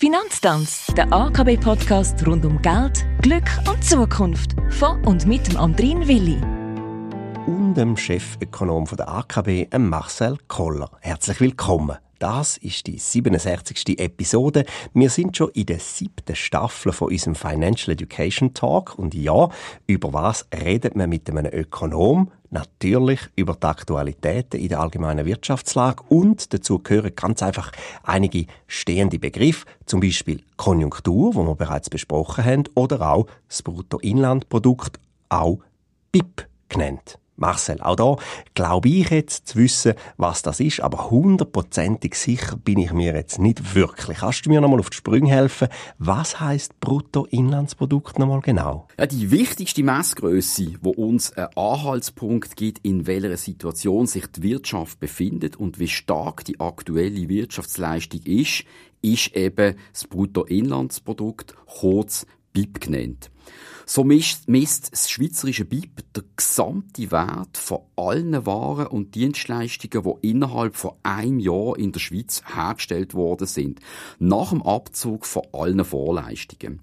Finanztanz, der AKB-Podcast rund um Geld, Glück und Zukunft. Von und mit dem Andrin Willi. Und dem Chefökonom der AKB, Marcel Koller. Herzlich willkommen. Das ist die 67. Episode. Wir sind schon in der siebten Staffel von unserem Financial Education Talk. Und ja, über was redet man mit einem Ökonom? Natürlich über die Aktualitäten in der allgemeinen Wirtschaftslage und dazu gehören ganz einfach einige stehende Begriffe, zum Beispiel Konjunktur, wo wir bereits besprochen haben, oder auch das Bruttoinlandprodukt, auch BIP genannt. Marcel, auch da glaube ich jetzt zu wissen, was das ist, aber hundertprozentig sicher bin ich mir jetzt nicht wirklich. Kannst du mir nochmal auf die Sprünge helfen? Was heißt Bruttoinlandsprodukt nochmal genau? Ja, die wichtigste Messgröße, wo uns einen Anhaltspunkt gibt, in welcher Situation sich die Wirtschaft befindet und wie stark die aktuelle Wirtschaftsleistung ist, ist eben das Bruttoinlandsprodukt, kurz BIP genannt. So misst, misst das schweizerische BIP der gesamte Wert von allen Waren und Dienstleistungen, die innerhalb von einem Jahr in der Schweiz hergestellt worden sind, nach dem Abzug von allen Vorleistungen.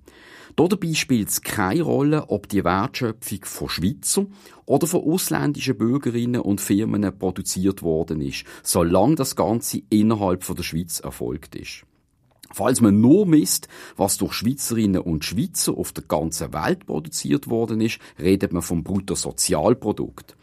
Dabei spielt es keine Rolle, ob die Wertschöpfung von Schweizer oder von ausländischen Bürgerinnen und Firmen produziert worden ist, solange das Ganze innerhalb von der Schweiz erfolgt ist. Falls man nur misst, was durch Schweizerinnen und Schweizer auf der ganzen Welt produziert worden ist, redet man vom Bruttosozialprodukt.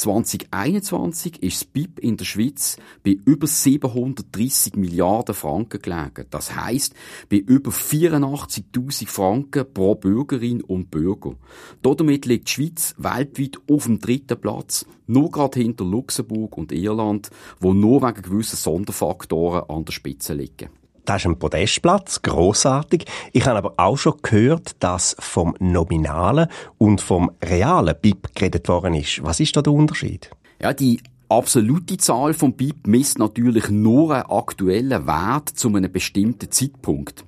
2021 ist das BIP in der Schweiz bei über 730 Milliarden Franken gelegen. Das heißt bei über 84.000 Franken pro Bürgerin und Bürger. Damit liegt die Schweiz weltweit auf dem dritten Platz, nur gerade hinter Luxemburg und Irland, wo nur wegen gewissen Sonderfaktoren an der Spitze liegen. Das ist ein Podestplatz, großartig. Ich habe aber auch schon gehört, dass vom nominalen und vom realen BIP geredet worden ist. Was ist da der Unterschied? Ja, die absolute Zahl vom BIP misst natürlich nur einen aktuellen Wert zu einem bestimmten Zeitpunkt.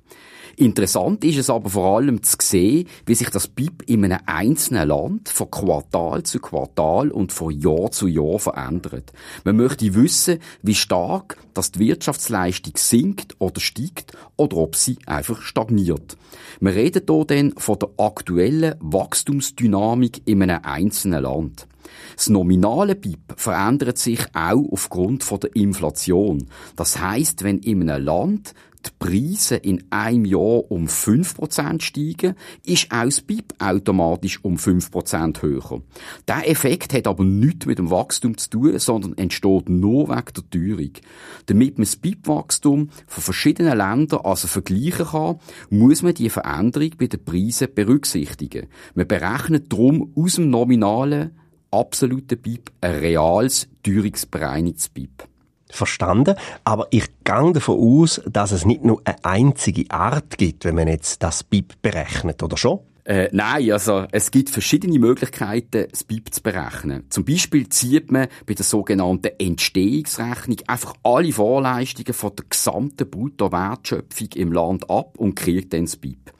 Interessant ist es aber vor allem zu sehen, wie sich das BIP in einem einzelnen Land von Quartal zu Quartal und von Jahr zu Jahr verändert. Man möchte wissen, wie stark dass die Wirtschaftsleistung sinkt oder steigt oder ob sie einfach stagniert. Wir reden hier dann von der aktuellen Wachstumsdynamik in einem einzelnen Land. Das nominale BIP verändert sich auch aufgrund von der Inflation. Das heißt, wenn in einem Land die Preise in einem Jahr um 5% steigen, ist auch das BIP automatisch um 5% höher. Der Effekt hat aber nichts mit dem Wachstum zu tun, sondern entsteht nur wegen der Teuerung. Damit man das BIP-Wachstum von verschiedenen Ländern also vergleichen kann, muss man die Veränderung bei den Preisen berücksichtigen. Man berechnet darum aus dem nominalen absoluten BIP ein reales, teuerungsbereinigtes BIP verstanden. Aber ich gehe davon aus, dass es nicht nur eine einzige Art gibt, wenn man jetzt das BIP berechnet, oder schon? Äh, nein, also es gibt verschiedene Möglichkeiten, das BIP zu berechnen. Zum Beispiel zieht man bei der sogenannten Entstehungsrechnung einfach alle Vorleistungen von der gesamten Bruttowertschöpfung im Land ab und kriegt dann das BIP.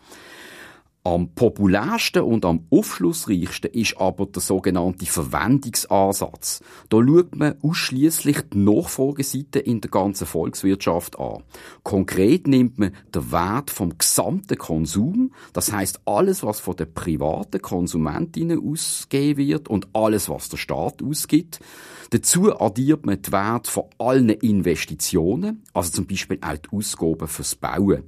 Am populärsten und am aufschlussreichsten ist aber der sogenannte Verwendungsansatz. Da schaut man ausschließlich die Nachfrageseite in der ganzen Volkswirtschaft an. Konkret nimmt man den Wert vom gesamten Konsum, das heißt alles, was von den privaten Konsumentinnen ausgegeben wird und alles, was der Staat ausgibt. Dazu addiert man den Wert von allen Investitionen, also zum Beispiel auch die Ausgaben fürs Bauen.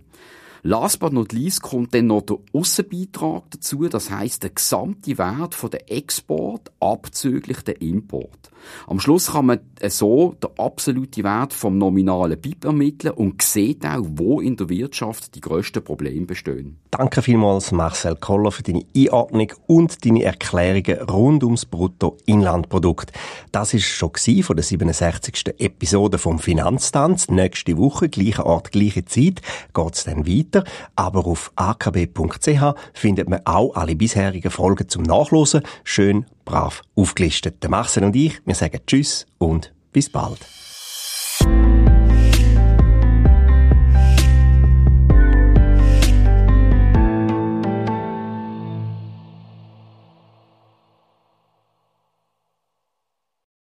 Last but not least kommt dann noch der Aussenbeitrag dazu, das heißt der gesamte Wert von der Export abzüglich der Import. Am Schluss kann man so den absoluten Wert vom nominalen BIP ermitteln und sieht auch, wo in der Wirtschaft die grössten Probleme bestehen. Danke vielmals Marcel Koller für deine Einordnung und deine Erklärungen rund ums Bruttoinlandprodukt. Das ist schon von der 67. Episode vom Finanztanz. Nächste Woche, gleicher Ort, gleiche Zeit, geht's dann weiter, aber auf akb.ch findet man auch alle bisherigen Folgen zum Nachlosen schön brav aufgelistet. Der Marcel und ich, wir sagen Tschüss und bis bald.